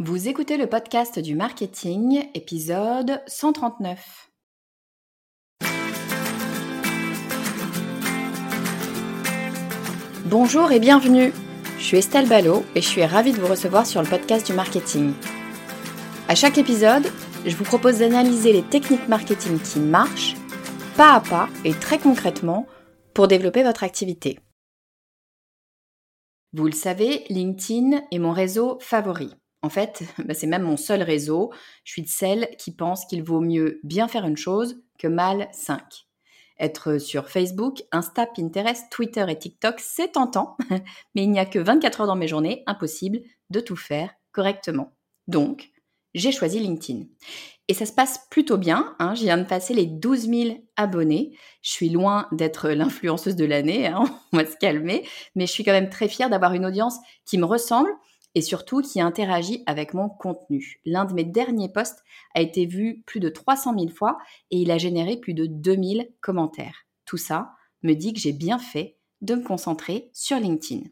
Vous écoutez le podcast du marketing, épisode 139. Bonjour et bienvenue. Je suis Estelle Ballot et je suis ravie de vous recevoir sur le podcast du marketing. À chaque épisode, je vous propose d'analyser les techniques marketing qui marchent, pas à pas et très concrètement, pour développer votre activité. Vous le savez, LinkedIn est mon réseau favori. En fait, bah, c'est même mon seul réseau. Je suis de celles qui pensent qu'il vaut mieux bien faire une chose que mal cinq. Être sur Facebook, Insta, Pinterest, Twitter et TikTok, c'est tentant, mais il n'y a que 24 heures dans mes journées, impossible de tout faire correctement. Donc, j'ai choisi LinkedIn. Et ça se passe plutôt bien. Hein. Je viens de passer les 12 000 abonnés. Je suis loin d'être l'influenceuse de l'année, hein. on va se calmer, mais je suis quand même très fière d'avoir une audience qui me ressemble et surtout qui interagit avec mon contenu. L'un de mes derniers posts a été vu plus de 300 000 fois et il a généré plus de 2000 commentaires. Tout ça me dit que j'ai bien fait de me concentrer sur LinkedIn.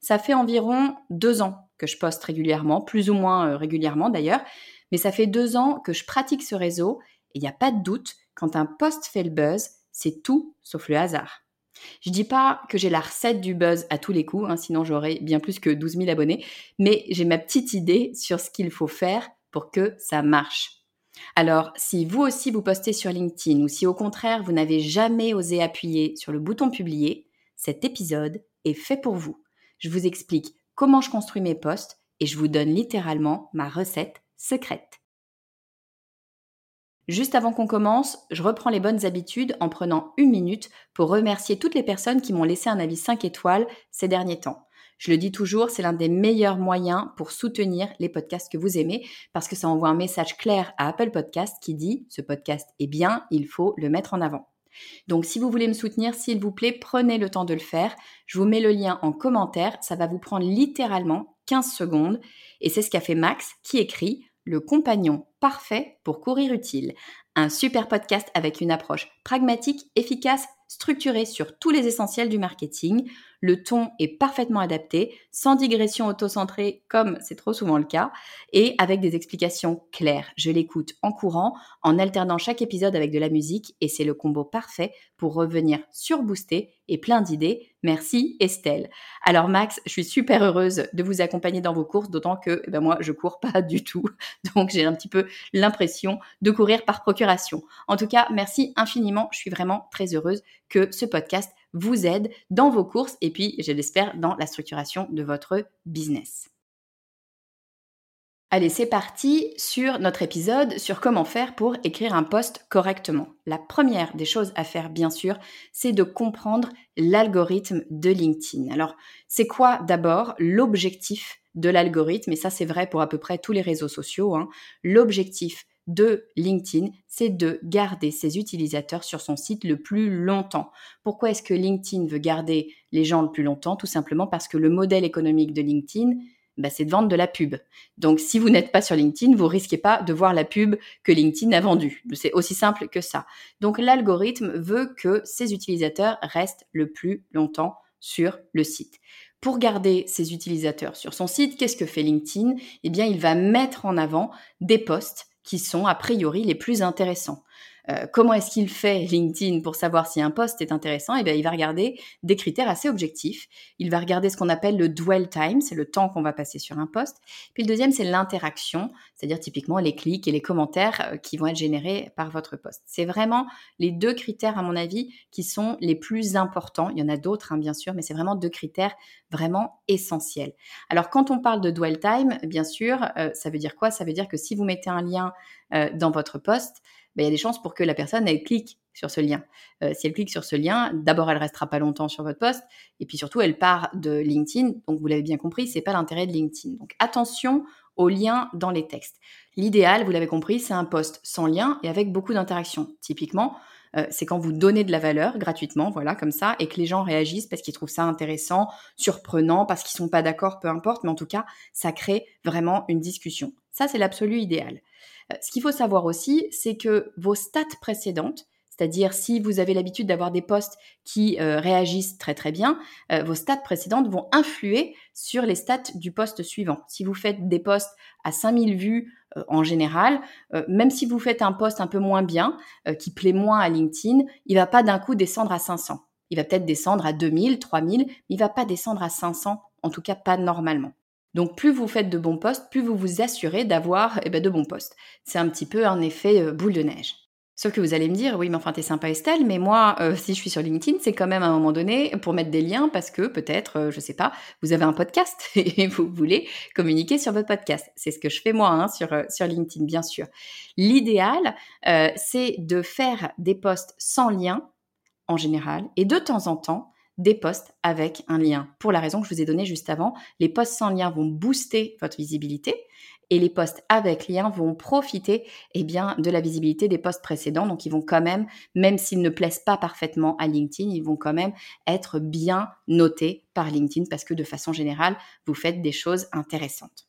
Ça fait environ deux ans que je poste régulièrement, plus ou moins euh, régulièrement d'ailleurs, mais ça fait deux ans que je pratique ce réseau et il n'y a pas de doute, quand un post fait le buzz, c'est tout sauf le hasard. Je dis pas que j'ai la recette du buzz à tous les coups, hein, sinon j'aurais bien plus que 12 000 abonnés, mais j'ai ma petite idée sur ce qu'il faut faire pour que ça marche. Alors, si vous aussi vous postez sur LinkedIn ou si au contraire vous n'avez jamais osé appuyer sur le bouton publier, cet épisode est fait pour vous. Je vous explique comment je construis mes posts et je vous donne littéralement ma recette secrète. Juste avant qu'on commence, je reprends les bonnes habitudes en prenant une minute pour remercier toutes les personnes qui m'ont laissé un avis 5 étoiles ces derniers temps. Je le dis toujours, c'est l'un des meilleurs moyens pour soutenir les podcasts que vous aimez parce que ça envoie un message clair à Apple Podcast qui dit ce podcast est bien, il faut le mettre en avant. Donc si vous voulez me soutenir, s'il vous plaît, prenez le temps de le faire. Je vous mets le lien en commentaire, ça va vous prendre littéralement 15 secondes et c'est ce qu'a fait Max qui écrit le compagnon parfait pour courir utile. Un super podcast avec une approche pragmatique, efficace, structurée sur tous les essentiels du marketing. Le ton est parfaitement adapté, sans digression auto-centrée comme c'est trop souvent le cas, et avec des explications claires. Je l'écoute en courant, en alternant chaque épisode avec de la musique, et c'est le combo parfait pour revenir surboosté et plein d'idées. Merci Estelle. Alors Max, je suis super heureuse de vous accompagner dans vos courses, d'autant que eh ben moi je cours pas du tout, donc j'ai un petit peu l'impression de courir par procuration. En tout cas, merci infiniment. Je suis vraiment très heureuse que ce podcast vous aide dans vos courses et puis, je l'espère, dans la structuration de votre business. Allez, c'est parti sur notre épisode sur comment faire pour écrire un post correctement. La première des choses à faire, bien sûr, c'est de comprendre l'algorithme de LinkedIn. Alors, c'est quoi d'abord l'objectif de l'algorithme? Et ça, c'est vrai pour à peu près tous les réseaux sociaux. Hein. L'objectif de LinkedIn, c'est de garder ses utilisateurs sur son site le plus longtemps. Pourquoi est-ce que LinkedIn veut garder les gens le plus longtemps? Tout simplement parce que le modèle économique de LinkedIn, bah, c'est de vendre de la pub. Donc si vous n'êtes pas sur LinkedIn, vous risquez pas de voir la pub que LinkedIn a vendue. C'est aussi simple que ça. Donc l'algorithme veut que ses utilisateurs restent le plus longtemps sur le site. Pour garder ses utilisateurs sur son site, qu'est-ce que fait LinkedIn? Eh bien, il va mettre en avant des posts qui sont a priori les plus intéressants. Euh, comment est-ce qu'il fait LinkedIn pour savoir si un poste est intéressant? Eh bien, il va regarder des critères assez objectifs. Il va regarder ce qu'on appelle le dwell time, c'est le temps qu'on va passer sur un poste. Puis le deuxième, c'est l'interaction, c'est-à-dire typiquement les clics et les commentaires euh, qui vont être générés par votre poste. C'est vraiment les deux critères, à mon avis, qui sont les plus importants. Il y en a d'autres, hein, bien sûr, mais c'est vraiment deux critères vraiment essentiels. Alors, quand on parle de dwell time, bien sûr, euh, ça veut dire quoi? Ça veut dire que si vous mettez un lien dans votre poste, ben, il y a des chances pour que la personne, elle clique sur ce lien. Euh, si elle clique sur ce lien, d'abord, elle restera pas longtemps sur votre poste, et puis surtout, elle part de LinkedIn. Donc, vous l'avez bien compris, c'est pas l'intérêt de LinkedIn. Donc, attention aux liens dans les textes. L'idéal, vous l'avez compris, c'est un poste sans lien et avec beaucoup d'interactions. Typiquement, euh, c'est quand vous donnez de la valeur gratuitement, voilà, comme ça, et que les gens réagissent parce qu'ils trouvent ça intéressant, surprenant, parce qu'ils sont pas d'accord, peu importe, mais en tout cas, ça crée vraiment une discussion. Ça, c'est l'absolu idéal. Euh, ce qu'il faut savoir aussi, c'est que vos stats précédentes, C'est-à-dire, si vous avez l'habitude d'avoir des posts qui euh, réagissent très très bien, euh, vos stats précédentes vont influer sur les stats du post suivant. Si vous faites des posts à 5000 vues en général, même si vous faites un post un peu moins bien, qui plaît moins à LinkedIn, il va pas d'un coup descendre à 500. Il va peut-être descendre à 2000, 3000, mais il va pas descendre à 500, en tout cas pas normalement. Donc plus vous faites de bons posts, plus vous vous assurez d'avoir eh ben, de bons posts. C'est un petit peu un effet boule de neige. Sauf que vous allez me dire, oui, mais enfin, t'es sympa Estelle, mais moi, euh, si je suis sur LinkedIn, c'est quand même à un moment donné pour mettre des liens parce que peut-être, euh, je sais pas, vous avez un podcast et vous voulez communiquer sur votre podcast. C'est ce que je fais moi hein, sur, euh, sur LinkedIn, bien sûr. L'idéal, c'est de faire des posts sans lien en général et de temps en temps, des posts avec un lien. Pour la raison que je vous ai donnée juste avant, les posts sans lien vont booster votre visibilité et les posts avec lien vont profiter eh de la visibilité des posts précédents. Donc, ils vont quand même, même s'ils ne plaisent pas parfaitement à LinkedIn, ils vont quand même être bien notés par LinkedIn parce que de façon générale, vous faites des choses intéressantes.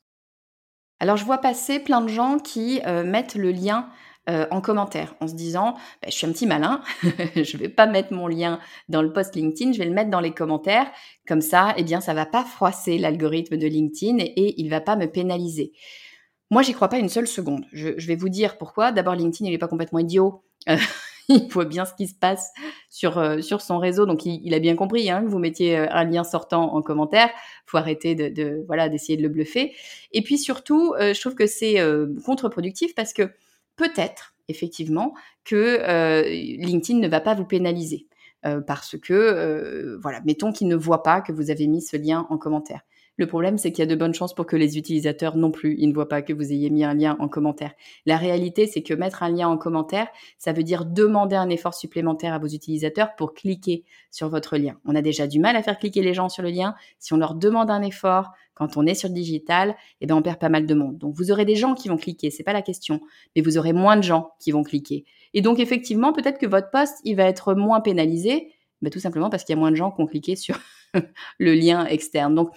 Alors, je vois passer plein de gens qui euh, mettent le lien euh, en commentaire en se disant bah, je suis un petit malin, je vais pas mettre mon lien dans le post LinkedIn, je vais le mettre dans les commentaires. Comme ça, eh bien, ça va pas froisser l'algorithme de LinkedIn et, et il va pas me pénaliser. Moi, j'y crois pas une seule seconde. Je, vais vous dire pourquoi. D'abord, LinkedIn, il n'est pas complètement idiot. Il voit bien ce qui se passe sur, euh, sur son réseau, donc il, a bien compris hein, que vous mettiez euh, un lien sortant en commentaire. faut arrêter de, voilà d'essayer de le bluffer. Et puis surtout, je trouve que c'est contre-productif parce que peut-être, effectivement, que LinkedIn ne va pas vous pénaliser. parce que, voilà, mettons qu'il ne voit pas que vous avez mis ce lien en commentaire. Le problème, c'est qu'il y a de bonnes chances pour que les utilisateurs non plus, ils ne voient pas que vous ayez mis un lien en commentaire. La réalité, c'est que mettre un lien en commentaire, ça veut dire demander un effort supplémentaire à vos utilisateurs pour cliquer sur votre lien. On a déjà du mal à faire cliquer les gens sur le lien. Si on leur demande un effort quand on est sur le digital, eh ben on perd pas mal de monde. Donc vous aurez des gens qui vont cliquer, c'est pas la question, mais vous aurez moins de gens qui vont cliquer. Et donc effectivement, peut-être que votre poste, il va être moins pénalisé, mais tout simplement parce qu'il y a moins de gens qui ont cliqué sur le lien externe. Donc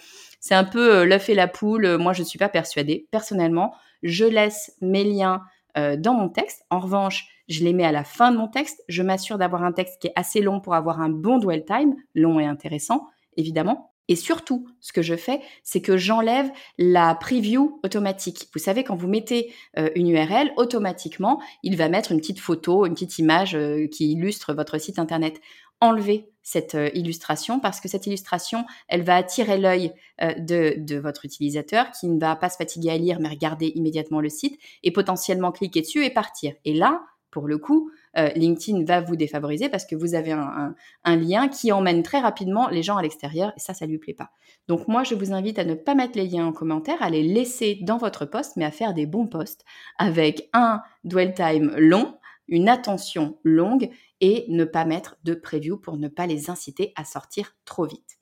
c'est un peu euh, l'œuf et la poule. Moi, je ne suis pas persuadée. Personnellement, je laisse mes liens euh, dans mon texte. En revanche, je les mets à la fin de mon texte. Je m'assure d'avoir un texte qui est assez long pour avoir un bon dwell time, long et intéressant, évidemment. Et surtout, ce que je fais, c'est que j'enlève la preview automatique. Vous savez, quand vous mettez euh, une URL, automatiquement, il va mettre une petite photo, une petite image qui illustre votre site internet enlever cette euh, illustration parce que cette illustration, elle va attirer l'œil euh, de, votre utilisateur qui ne va pas se fatiguer à lire mais regarder immédiatement le site et potentiellement cliquer dessus et partir. Et là, pour le coup, euh, LinkedIn va vous défavoriser parce que vous avez un, lien qui emmène très rapidement les gens à l'extérieur et ça, ça lui plaît pas. Donc moi, je vous invite à ne pas mettre les liens en commentaire, à les laisser dans votre poste, mais à faire des bons posts avec un dwell time long, une attention longue et ne pas mettre de preview pour ne pas les inciter à sortir trop vite.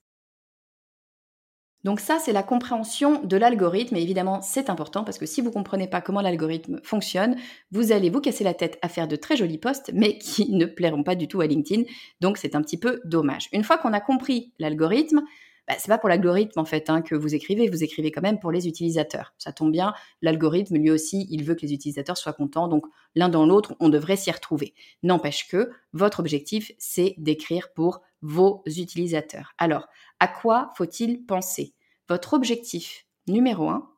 Donc ça, c'est la compréhension de l'algorithme. Et évidemment, c'est important parce que si vous ne comprenez pas comment l'algorithme fonctionne, vous allez vous casser la tête à faire de très jolis posts, mais qui ne plairont pas du tout à LinkedIn. Donc c'est un petit peu dommage. Une fois qu'on a compris l'algorithme, bah, c'est pas pour l'algorithme en fait hein, que vous écrivez, vous écrivez quand même pour les utilisateurs. Ça tombe bien, l'algorithme lui aussi, il veut que les utilisateurs soient contents, donc l'un dans l'autre, on devrait s'y retrouver. N'empêche que votre objectif, c'est d'écrire pour vos utilisateurs. Alors, à quoi faut-il penser? Votre objectif numéro un,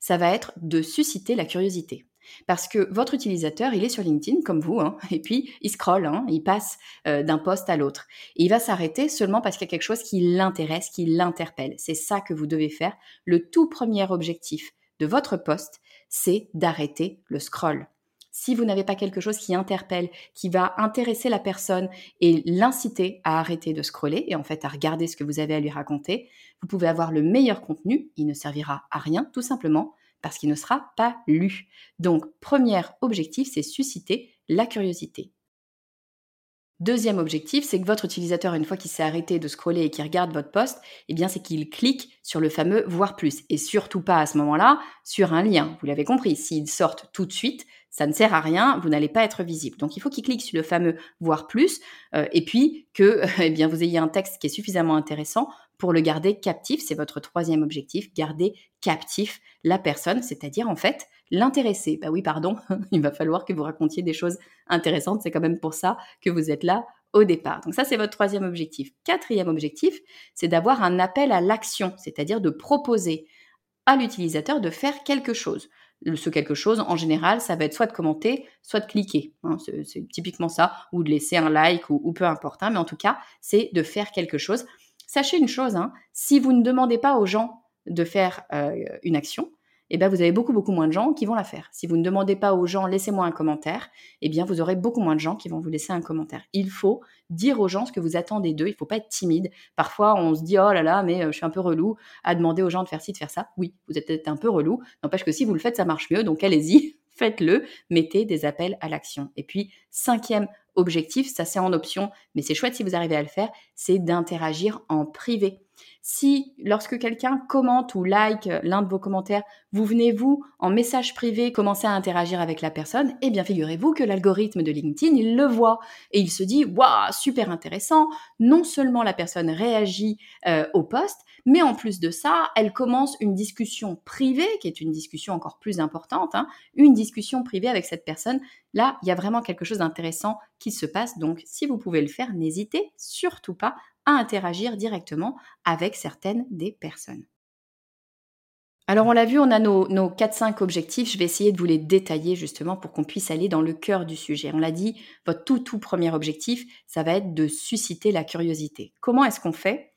ça va être de susciter la curiosité. Parce que votre utilisateur, il est sur LinkedIn comme vous, hein, et puis il scrolle, hein, il passe euh, d'un poste à l'autre. Il va s'arrêter seulement parce qu'il y a quelque chose qui l'intéresse, qui l'interpelle. C'est ça que vous devez faire. Le tout premier objectif de votre poste, c'est d'arrêter le scroll. Si vous n'avez pas quelque chose qui interpelle, qui va intéresser la personne et l'inciter à arrêter de scroller et en fait à regarder ce que vous avez à lui raconter, vous pouvez avoir le meilleur contenu, il ne servira à rien tout simplement parce qu'il ne sera pas lu. Donc, premier objectif, c'est susciter la curiosité. Deuxième objectif, c'est que votre utilisateur, une fois qu'il s'est arrêté de scroller et qu'il regarde votre poste, eh bien, c'est qu'il clique sur le fameux voir plus. Et surtout pas à ce moment-là sur un lien. Vous l'avez compris, s'il sortent tout de suite, ça ne sert à rien, vous n'allez pas être visible. Donc il faut qu'il clique sur le fameux voir plus euh, et puis que eh vous ayez un texte qui est suffisamment intéressant pour le garder captif. C'est votre troisième objectif, garder captif la personne, c'est-à-dire en fait l'intéresser. Bah oui, pardon, il va falloir que vous racontiez des choses intéressantes. C'est quand même pour ça que vous êtes là au départ. Donc ça, c'est votre troisième objectif. Quatrième objectif, c'est d'avoir un appel à l'action, c'est-à-dire de proposer à l'utilisateur de faire quelque chose. Ce quelque chose, en général, ça va être soit de commenter, soit de cliquer. Hein. c'est typiquement ça, ou de laisser un like, ou, peu importe. Hein. mais en tout cas, c'est de faire quelque chose. Sachez une chose, hein, si vous ne demandez pas aux gens de faire euh, une action, eh bien, vous avez beaucoup, beaucoup moins de gens qui vont la faire. Si vous ne demandez pas aux gens, laissez-moi un commentaire, eh bien, vous aurez beaucoup moins de gens qui vont vous laisser un commentaire. Il faut dire aux gens ce que vous attendez d'eux. Il ne faut pas être timide. Parfois, on se dit, oh là là, mais euh, je suis un peu relou à demander aux gens de faire ci, de faire ça. Oui, vous êtes peut-être un peu relou. N'empêche que si vous le faites, ça marche mieux. Donc, allez-y, faites-le. Mettez des appels à l'action. Et puis, cinquième objectif, ça c'est en option, mais c'est chouette si vous arrivez à le faire, c'est d'interagir en privé. Si lorsque quelqu'un commente ou like l'un de vos commentaires, vous venez vous en message privé commencer à interagir avec la personne, eh bien figurez-vous que l'algorithme de LinkedIn, il le voit et il se dit waouh, super intéressant, non seulement la personne réagit euh, au poste, mais en plus de ça, elle commence une discussion privée, qui est une discussion encore plus importante, hein, une discussion privée avec cette personne. Là, il y a vraiment quelque chose d'intéressant qui se passe. Donc, si vous pouvez le faire, n'hésitez surtout pas à interagir directement avec certaines des personnes. Alors on l'a vu, on a nos, nos 4-5 objectifs. Je vais essayer de vous les détailler justement pour qu'on puisse aller dans le cœur du sujet. On l'a dit, votre tout tout premier objectif, ça va être de susciter la curiosité. Comment est-ce qu'on fait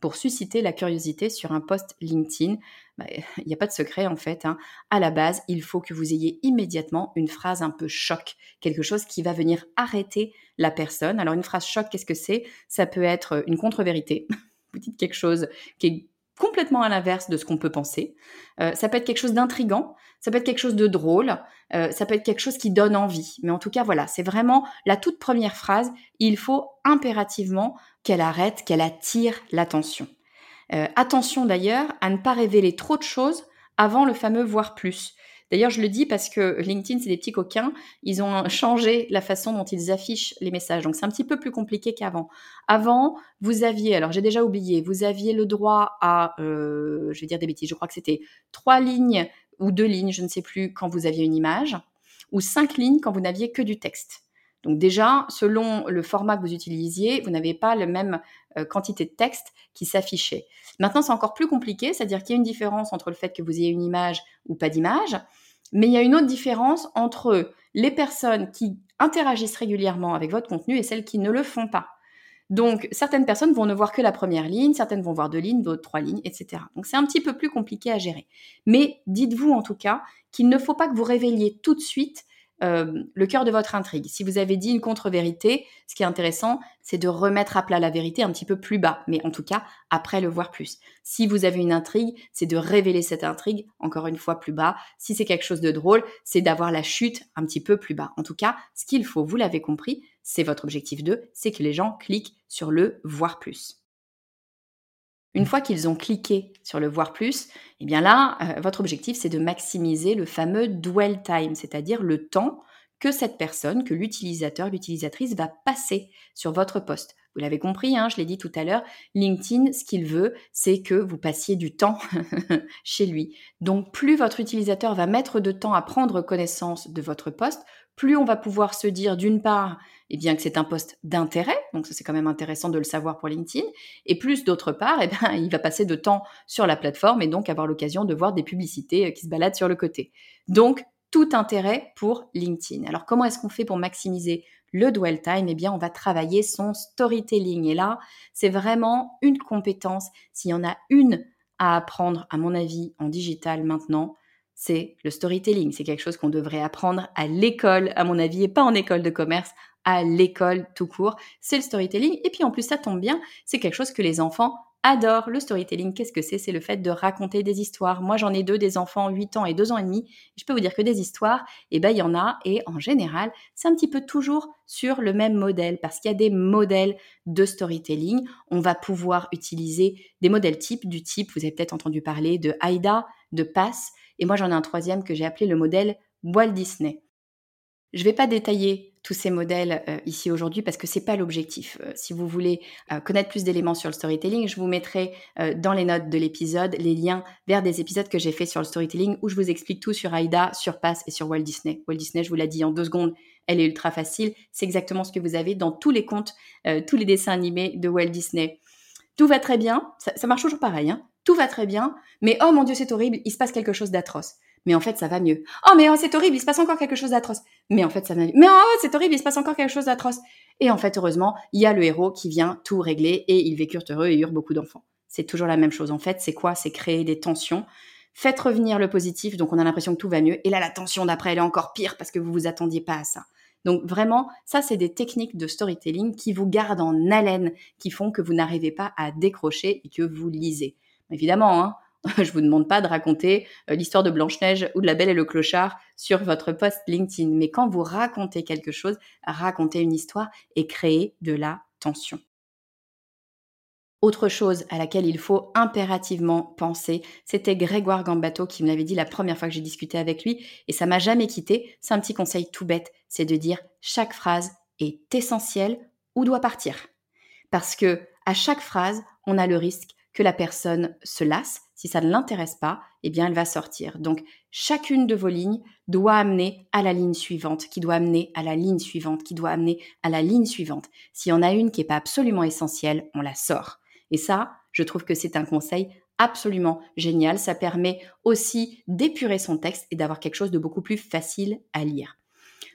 pour susciter la curiosité sur un post LinkedIn. Bah, il n'y a pas de secret en fait. Hein. À la base, il faut que vous ayez immédiatement une phrase un peu choc, quelque chose qui va venir arrêter la personne. Alors une phrase choc, qu'est-ce que c'est? Ça peut être une contre-vérité. Vous dites quelque chose qui est complètement à l'inverse de ce qu'on peut penser. Euh, ça peut être quelque chose d'intrigant, ça peut être quelque chose de drôle, euh, ça peut être quelque chose qui donne envie. Mais en tout cas, voilà, c'est vraiment la toute première phrase. Il faut impérativement qu'elle arrête, qu'elle attire l'attention. Euh, attention d'ailleurs à ne pas révéler trop de choses avant le fameux voir plus. D'ailleurs, je le dis parce que LinkedIn, c'est des petits coquins. Ils ont changé la façon dont ils affichent les messages. Donc, c'est un petit peu plus compliqué qu'avant. Avant, vous aviez, alors j'ai déjà oublié, vous aviez le droit à, euh, je vais dire des bêtises, je crois que c'était trois lignes ou deux lignes, je ne sais plus, quand vous aviez une image, ou cinq lignes quand vous n'aviez que du texte. Donc déjà, selon le format que vous utilisiez, vous n'avez pas la même euh, quantité de texte qui s'affichait. Maintenant, c'est encore plus compliqué, c'est-à-dire qu'il y a une différence entre le fait que vous ayez une image ou pas d'image, mais il y a une autre différence entre les personnes qui interagissent régulièrement avec votre contenu et celles qui ne le font pas. Donc, certaines personnes vont ne voir que la première ligne, certaines vont voir deux lignes, d'autres trois lignes, etc. Donc, c'est un petit peu plus compliqué à gérer. Mais dites-vous en tout cas qu'il ne faut pas que vous révéliez tout de suite euh, le cœur de votre intrigue. Si vous avez dit une contre-vérité, ce qui est intéressant, c'est de remettre à plat la vérité un petit peu plus bas, mais en tout cas, après le voir plus. Si vous avez une intrigue, c'est de révéler cette intrigue encore une fois plus bas. Si c'est quelque chose de drôle, c'est d'avoir la chute un petit peu plus bas. En tout cas, ce qu'il faut, vous l'avez compris, c'est votre objectif 2, c'est que les gens cliquent sur le voir plus. Une fois qu'ils ont cliqué sur le voir plus, eh bien là, euh, votre objectif, c'est de maximiser le fameux dwell time, c'est-à-dire le temps que cette personne, que l'utilisateur, l'utilisatrice va passer sur votre poste. Vous l'avez compris, hein, je l'ai dit tout à l'heure, LinkedIn, ce qu'il veut, c'est que vous passiez du temps chez lui. Donc plus votre utilisateur va mettre de temps à prendre connaissance de votre poste, plus on va pouvoir se dire d'une part, eh bien que c'est un poste d'intérêt, donc ça c'est quand même intéressant de le savoir pour LinkedIn, et plus d'autre part, eh bien, il va passer de temps sur la plateforme et donc avoir l'occasion de voir des publicités euh, qui se baladent sur le côté. Donc tout intérêt pour LinkedIn. Alors comment est-ce qu'on fait pour maximiser le dwell time? Eh bien on va travailler son storytelling et là c'est vraiment une compétence. S'il y en a une à apprendre à mon avis en digital maintenant, c'est le storytelling. C'est quelque chose qu'on devrait apprendre à l'école, à mon avis, et pas en école de commerce, à l'école tout court. C'est le storytelling. Et puis en plus, ça tombe bien, c'est quelque chose que les enfants adorent. Le storytelling, qu'est-ce que c'est? C'est le fait de raconter des histoires. Moi, j'en ai deux, des enfants 8 ans et 2 ans et demi. Je peux vous dire que des histoires, eh ben, il y en a. Et en général, c'est un petit peu toujours sur le même modèle parce qu'il y a des modèles de storytelling. On va pouvoir utiliser des modèles types du type, vous avez peut-être entendu parler de Aida, de Pass et moi, j'en ai un troisième que j'ai appelé le modèle Walt Disney. Je ne vais pas détailler tous ces modèles euh, ici aujourd'hui parce que c'est pas l'objectif. Euh, si vous voulez euh, connaître plus d'éléments sur le storytelling, je vous mettrai dans les notes de l'épisode les liens vers des épisodes que j'ai fait sur le storytelling où je vous explique tout sur Aida, sur Pass et sur Walt Disney. Walt Disney, je vous l'ai dit en deux secondes, elle est ultra facile. C'est exactement ce que vous avez dans tous les contes, tous les dessins animés de Walt Disney. Tout va très bien, ça, marche toujours pareil, hein. Tout va très bien, mais oh mon dieu c'est horrible, il se passe quelque chose d'atroce mais en fait ça va mieux. Oh mais oh, c'est horrible, il se passe encore quelque chose d'atroce. Mais en fait ça va mieux. Mais oh c'est horrible, il se passe encore quelque chose d'atroce. Et en fait heureusement, il y a le héros qui vient tout régler et ils vécurent heureux et eurent beaucoup d'enfants. C'est toujours la même chose. En fait, c'est quoi? C'est créer des tensions. Faites revenir le positif, donc on a l'impression que tout va mieux. Et là, la tension d'après, elle est encore pire parce que vous vous attendiez pas à ça. Donc vraiment, ça, c'est des techniques de storytelling qui vous gardent en haleine, qui font que vous n'arrivez pas à décrocher et que vous lisez. Évidemment, hein, je vous demande pas de raconter euh, l'histoire de Blanche-Neige ou de la Belle et le Clochard sur votre post LinkedIn. Mais quand vous racontez quelque chose, racontez une histoire et créez de la tension. Autre chose à laquelle il faut impérativement penser, c'était Grégoire Gambato qui me l'avait dit la première fois que j'ai discuté avec lui et ça m'a jamais quitté. C'est un petit conseil tout bête, c'est de dire chaque phrase est essentielle ou doit partir. Parce que à chaque phrase, on a le risque la personne se lasse. Si ça ne l'intéresse pas, eh bien, elle va sortir. Donc, chacune de vos lignes doit amener à la ligne suivante, qui doit amener à la ligne suivante, qui doit amener à la ligne suivante. S'il y en a une qui n'est pas absolument essentielle, on la sort. Et ça, je trouve que c'est un conseil absolument génial. Ça permet aussi d'épurer son texte et d'avoir quelque chose de beaucoup plus facile à lire.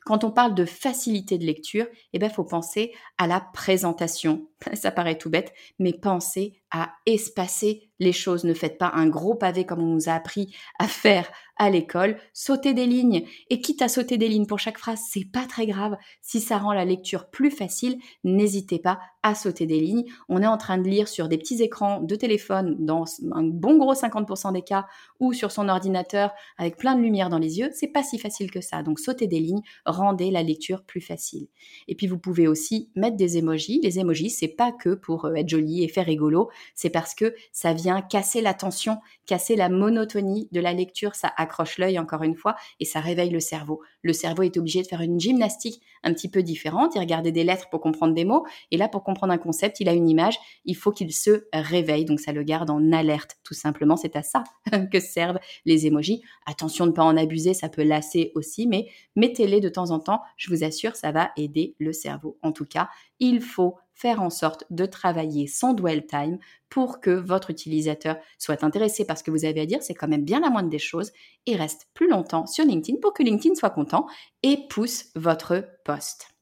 Quand on parle de facilité de lecture, eh ben, faut penser à la présentation. Ça paraît tout bête, mais pensez à espacer les choses. Ne faites pas un gros pavé comme on nous a appris à faire à l'école. Sautez des lignes. Et quitte à sauter des lignes pour chaque phrase, c'est pas très grave. Si ça rend la lecture plus facile, n'hésitez pas à sauter des lignes. On est en train de lire sur des petits écrans de téléphone dans un bon gros 50% des cas ou sur son ordinateur avec plein de lumière dans les yeux. C'est pas si facile que ça. Donc sauter des lignes, rendez la lecture plus facile. Et puis vous pouvez aussi mettre des emojis. Les emojis, c'est pas que pour euh, être joli et faire rigolo. C'est parce que ça vient casser l'attention, casser la monotonie de la lecture, ça accroche l'œil encore une fois et ça réveille le cerveau. Le cerveau est obligé de faire une gymnastique un petit peu différente, il regarder des lettres pour comprendre des mots. Et là pour comprendre un concept, il a une image, il faut qu'il se réveille, donc ça le garde en alerte tout simplement, c'est à ça que servent les émojis. Attention de ne pas en abuser, ça peut lasser aussi, mais mettez-les de temps en temps, je vous assure, ça va aider le cerveau. En tout cas, il faut faire en sorte de travailler son dwell time pour que votre utilisateur soit intéressé par ce que vous avez à dire, c'est quand même bien la moindre des choses, et reste plus longtemps sur LinkedIn pour que LinkedIn soit content et pousse votre poste.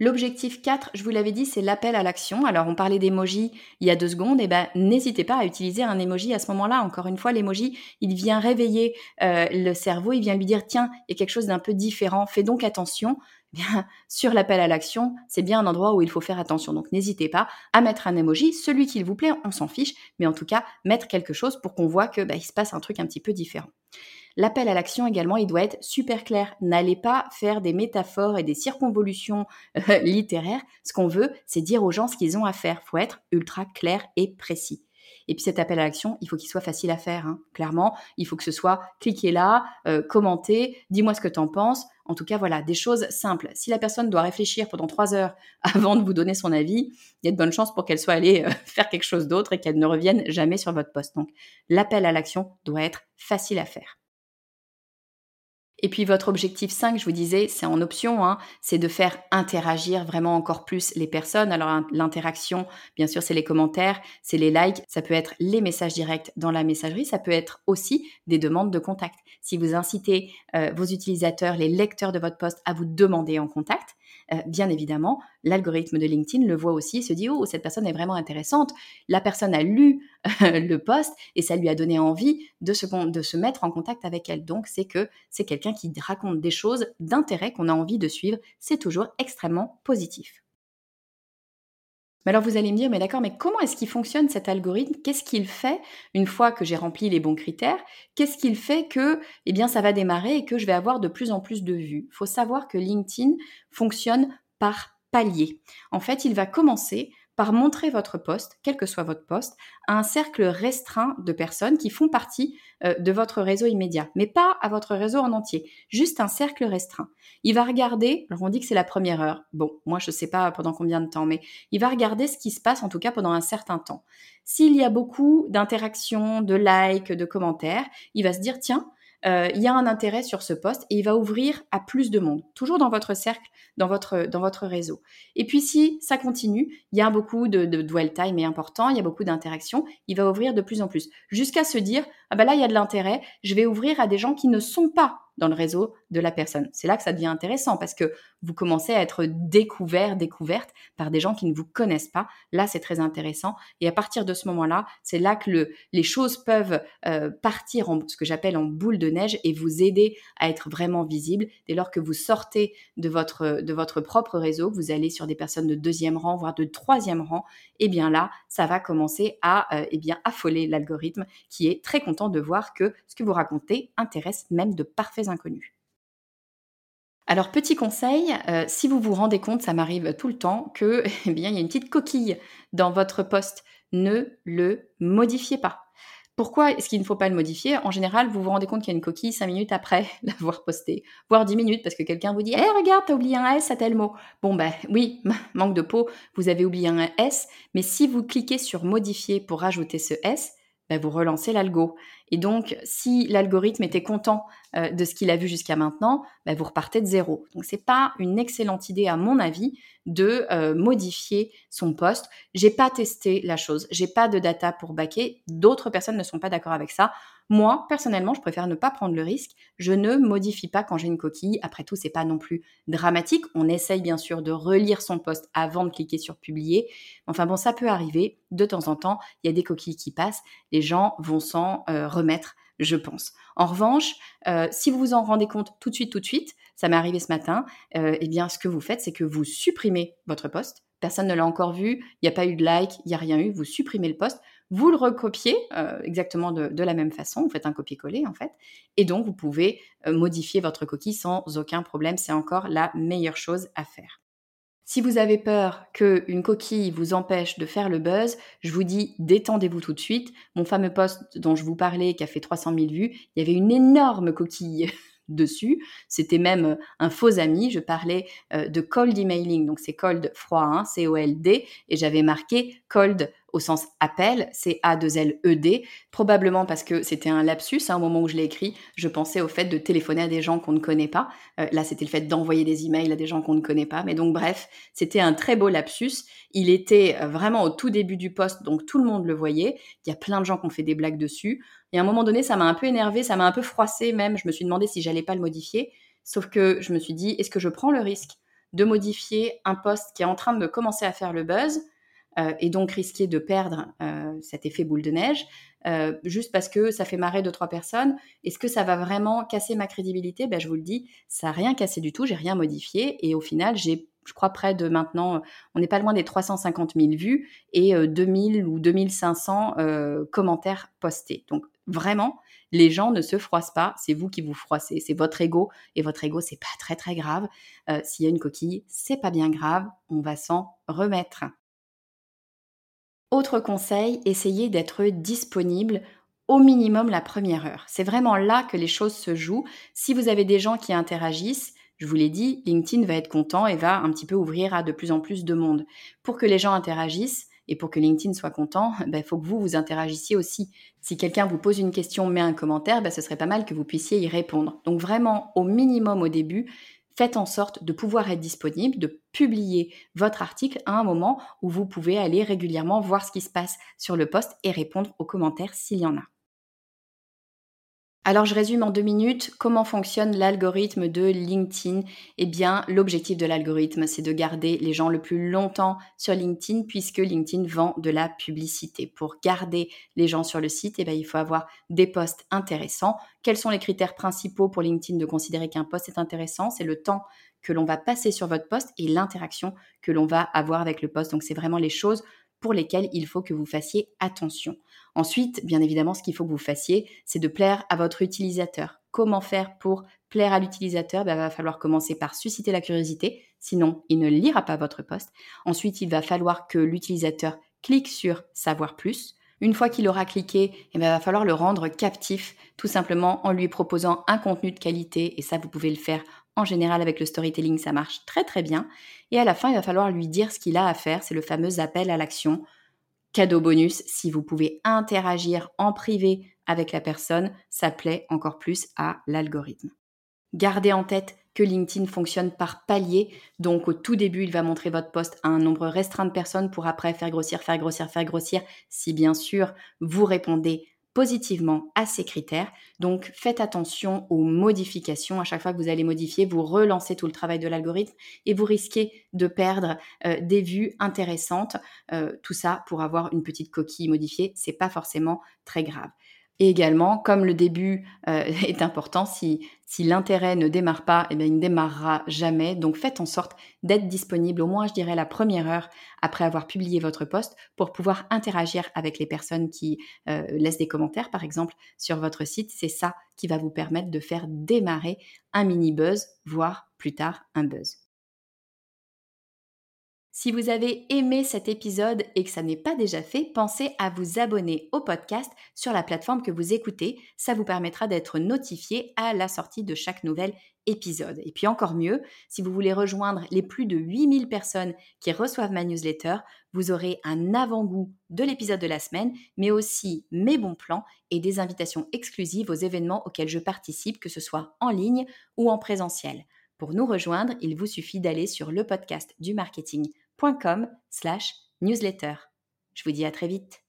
L'objectif 4, je vous l'avais dit, c'est l'appel à l'action. Alors, on parlait d'emoji il y a deux secondes, et eh ben, n'hésitez pas à utiliser un emoji à ce moment-là. Encore une fois, l'emoji, il vient réveiller euh, le cerveau, il vient lui dire, tiens, il y a quelque chose d'un peu différent, fais donc attention. Eh bien, sur l'appel à l'action, c'est bien un endroit où il faut faire attention. Donc, n'hésitez pas à mettre un emoji, celui qu'il vous plaît, on s'en fiche, mais en tout cas, mettre quelque chose pour qu'on voit que bah, il se passe un truc un petit peu différent. L'appel à l'action également, il doit être super clair. N'allez pas faire des métaphores et des circonvolutions littéraires. Ce qu'on veut, c'est dire aux gens ce qu'ils ont à faire. Il faut être ultra clair et précis. Et puis cet appel à l'action, il faut qu'il soit facile à faire. Hein. Clairement, il faut que ce soit cliquez là, euh, commentez, dis-moi ce que tu en penses. En tout cas, voilà, des choses simples. Si la personne doit réfléchir pendant trois heures avant de vous donner son avis, il y a de bonnes chances pour qu'elle soit allée euh, faire quelque chose d'autre et qu'elle ne revienne jamais sur votre poste. Donc, l'appel à l'action doit être facile à faire. Et puis votre objectif 5, je vous disais, c'est en option, hein, c'est de faire interagir vraiment encore plus les personnes. Alors l'interaction, bien sûr, c'est les commentaires, c'est les likes, ça peut être les messages directs dans la messagerie, ça peut être aussi des demandes de contact. Si vous incitez euh, vos utilisateurs, les lecteurs de votre poste à vous demander en contact, euh, bien évidemment, l'algorithme de LinkedIn le voit aussi et se dit, oh, cette personne est vraiment intéressante. La personne a lu le poste et ça lui a donné envie de se, de se mettre en contact avec elle. Donc, c'est que c'est quelqu'un qui raconte des choses d'intérêt qu'on a envie de suivre. C'est toujours extrêmement positif. Mais alors vous allez me dire, mais d'accord, mais comment est-ce qu'il fonctionne cet algorithme? Qu'est-ce qu'il fait une fois que j'ai rempli les bons critères Qu'est-ce qu'il fait que, eh bien, ça va démarrer et que je vais avoir de plus en plus de vues? Il faut savoir que LinkedIn fonctionne par palier. En fait, il va commencer par montrer votre poste, quel que soit votre poste, à un cercle restreint de personnes qui font partie euh, de votre réseau immédiat, mais pas à votre réseau en entier, juste un cercle restreint. Il va regarder, alors on dit que c'est la première heure, bon, moi je ne sais pas pendant combien de temps, mais il va regarder ce qui se passe en tout cas pendant un certain temps. S'il y a beaucoup d'interactions, de likes, de commentaires, il va se dire, tiens, euh, il y a un intérêt sur ce poste et il va ouvrir à plus de monde, toujours dans votre cercle, dans votre, dans votre réseau. Et puis si ça continue, il y a beaucoup de, de dwell time est important, il y a beaucoup d'interactions, il va ouvrir de plus en plus, jusqu'à se dire, ah ben là, il y a de l'intérêt, je vais ouvrir à des gens qui ne sont pas dans le réseau de la personne. C'est là que ça devient intéressant parce que vous commencez à être découvert, découverte par des gens qui ne vous connaissent pas. Là, c'est très intéressant. Et à partir de ce moment-là, c'est là que le, les choses peuvent euh, partir en ce que j'appelle en boule de neige et vous aider à être vraiment visible. Dès lors que vous sortez de votre, de votre propre réseau, vous allez sur des personnes de deuxième rang, voire de troisième rang, et eh bien là, ça va commencer à euh, eh bien affoler l'algorithme qui est très content de voir que ce que vous racontez intéresse même de parfaits inconnus. Alors petit conseil, euh, si vous vous rendez compte, ça m'arrive tout le temps, que eh bien il y a une petite coquille dans votre poste, ne le modifiez pas. Pourquoi est-ce qu'il ne faut pas le modifier? En général, vous vous rendez compte qu'il y a une coquille 5 minutes après l'avoir posté, voire 10 minutes parce que quelqu'un vous dit "Eh regarde, t'as oublié un S à tel mot." Bon ben oui, manque de peau, vous avez oublié un S, mais si vous cliquez sur modifier pour rajouter ce S, ben, vous relancez l'algo. Et donc, si l'algorithme était content euh, de ce qu'il a vu jusqu'à maintenant, ben, vous repartez de zéro. Donc, c'est pas une excellente idée, à mon avis, de euh, modifier son poste. J'ai pas testé la chose, j'ai pas de data pour baquer. D'autres personnes ne sont pas d'accord avec ça. Moi, personnellement, je préfère ne pas prendre le risque. Je ne modifie pas quand j'ai une coquille. Après tout, c'est pas non plus dramatique. On essaye bien sûr de relire son poste avant de cliquer sur publier. Enfin bon, ça peut arriver. De temps en temps, il y a des coquilles qui passent. Les gens vont s'en euh, remettre je pense. En revanche, euh, si vous vous en rendez compte tout de suite, tout de suite, ça m'est arrivé ce matin, euh, eh bien, ce que vous faites, c'est que vous supprimez votre poste. Personne ne l'a encore vu, il n'y a pas eu de like, il n'y a rien eu, vous supprimez le poste, vous le recopiez euh, exactement de, la même façon, vous faites un copier-coller en fait, et donc vous pouvez euh, modifier votre coquille sans aucun problème, c'est encore la meilleure chose à faire. Si vous avez peur qu'une coquille vous empêche de faire le buzz, je vous dis détendez-vous tout de suite. Mon fameux post dont je vous parlais, qui a fait 300 000 vues, il y avait une énorme coquille dessus. C'était même un faux ami. Je parlais euh, de cold emailing, donc c'est cold froid, hein, C-O-L-D, et j'avais marqué cold au sens appel, c'est A-2-L-E-D, probablement parce que c'était un lapsus, hein, un moment où je l'ai écrit, je pensais au fait de téléphoner à des gens qu'on ne connaît pas. Euh, là, c'était le fait d'envoyer des emails à des gens qu'on ne connaît pas. Mais donc, bref, c'était un très beau lapsus. Il était euh, vraiment au tout début du poste, donc tout le monde le voyait. Il y a plein de gens qui ont fait des blagues dessus. Et à un moment donné, ça m'a un peu énervé, ça m'a un peu froissé même. Je me suis demandé si j'allais pas le modifier. Sauf que je me suis dit, est-ce que je prends le risque de modifier un poste qui est en train de commencer à faire le buzz euh, et donc risquer de perdre euh, cet effet boule de neige, euh, juste parce que ça fait marrer deux, trois personnes? Est-ce que ça va vraiment casser ma crédibilité? Ben, Je vous le dis, ça n'a rien cassé du tout, j'ai rien modifié, et au final, j'ai je crois près de maintenant, on n'est pas loin des 350 000 vues et 2000 ou 2500 commentaires postés. Donc vraiment, les gens ne se froissent pas, c'est vous qui vous froissez, c'est votre ego et votre ego c'est pas très très grave. S'il y a une coquille, c'est pas bien grave, on va s'en remettre. Autre conseil, essayez d'être disponible au minimum la première heure. C'est vraiment là que les choses se jouent. Si vous avez des gens qui interagissent, je vous l'ai dit, LinkedIn va être content et va un petit peu ouvrir à de plus en plus de monde. Pour que les gens interagissent et pour que LinkedIn soit content, il ben, faut que vous, vous interagissiez aussi. Si quelqu'un vous pose une question, met un commentaire, ben, ce serait pas mal que vous puissiez y répondre. Donc vraiment, au minimum au début, faites en sorte de pouvoir être disponible, de publier votre article à un moment où vous pouvez aller régulièrement voir ce qui se passe sur le poste et répondre aux commentaires s'il y en a. Alors je résume en deux minutes comment fonctionne l'algorithme de LinkedIn? Eh bien, l'objectif de l'algorithme, c'est de garder les gens le plus longtemps sur LinkedIn puisque LinkedIn vend de la publicité. Pour garder les gens sur le site, eh bien, il faut avoir des posts intéressants. Quels sont les critères principaux pour LinkedIn de considérer qu'un post est intéressant? C'est le temps que l'on va passer sur votre poste et l'interaction que l'on va avoir avec le poste. Donc c'est vraiment les choses pour lesquelles il faut que vous fassiez attention. Ensuite, bien évidemment, ce qu'il faut que vous fassiez, c'est de plaire à votre utilisateur. comment faire pour plaire à l'utilisateur, il ben, va falloir commencer par susciter la curiosité, sinon il ne lira pas votre poste. Ensuite, il va falloir que l'utilisateur clique sur savoir plus. Une fois qu'il aura cliqué, il ben, va falloir le rendre captif, tout simplement en lui proposant un contenu de qualité, et ça vous pouvez le faire en général avec le storytelling, ça marche très très bien. Et à la fin, il va falloir lui dire ce qu'il a à faire, c'est le fameux appel à l'action. Cadeau bonus, si vous pouvez interagir en privé avec la personne, ça plaît encore plus à l'algorithme. Gardez en tête que LinkedIn fonctionne par palier. Donc au tout début, il va montrer votre poste à un nombre restreint de personnes pour après faire grossir, faire grossir, faire grossir, si bien sûr vous répondez positivement à ces critères. Donc faites attention aux modifications. À chaque fois que vous allez modifier, vous relancez tout le travail de l'algorithme et vous risquez de perdre euh, des vues intéressantes. Euh, tout ça pour avoir une petite coquille modifiée, c'est pas forcément très grave. Et également, comme le début euh, est important, si, si l'intérêt ne démarre pas, eh bien, il ne démarrera jamais. Donc faites en sorte d'être disponible au moins, je dirais, la première heure après avoir publié votre poste pour pouvoir interagir avec les personnes qui euh, laissent des commentaires, par exemple, sur votre site. C'est ça qui va vous permettre de faire démarrer un mini buzz, voire plus tard un buzz. Si vous avez aimé cet épisode et que ça n'est pas déjà fait, pensez à vous abonner au podcast sur la plateforme que vous écoutez. Ça vous permettra d'être notifié à la sortie de chaque nouvel épisode. Et puis encore mieux, si vous voulez rejoindre les plus de 8000 personnes qui reçoivent ma newsletter, vous aurez un avant-goût de l'épisode de la semaine, mais aussi mes bons plans et des invitations exclusives aux événements auxquels je participe, que ce soit en ligne ou en présentiel. Pour nous rejoindre, il vous suffit d'aller sur le podcast du marketing slash newsletter. Je vous dis à très vite.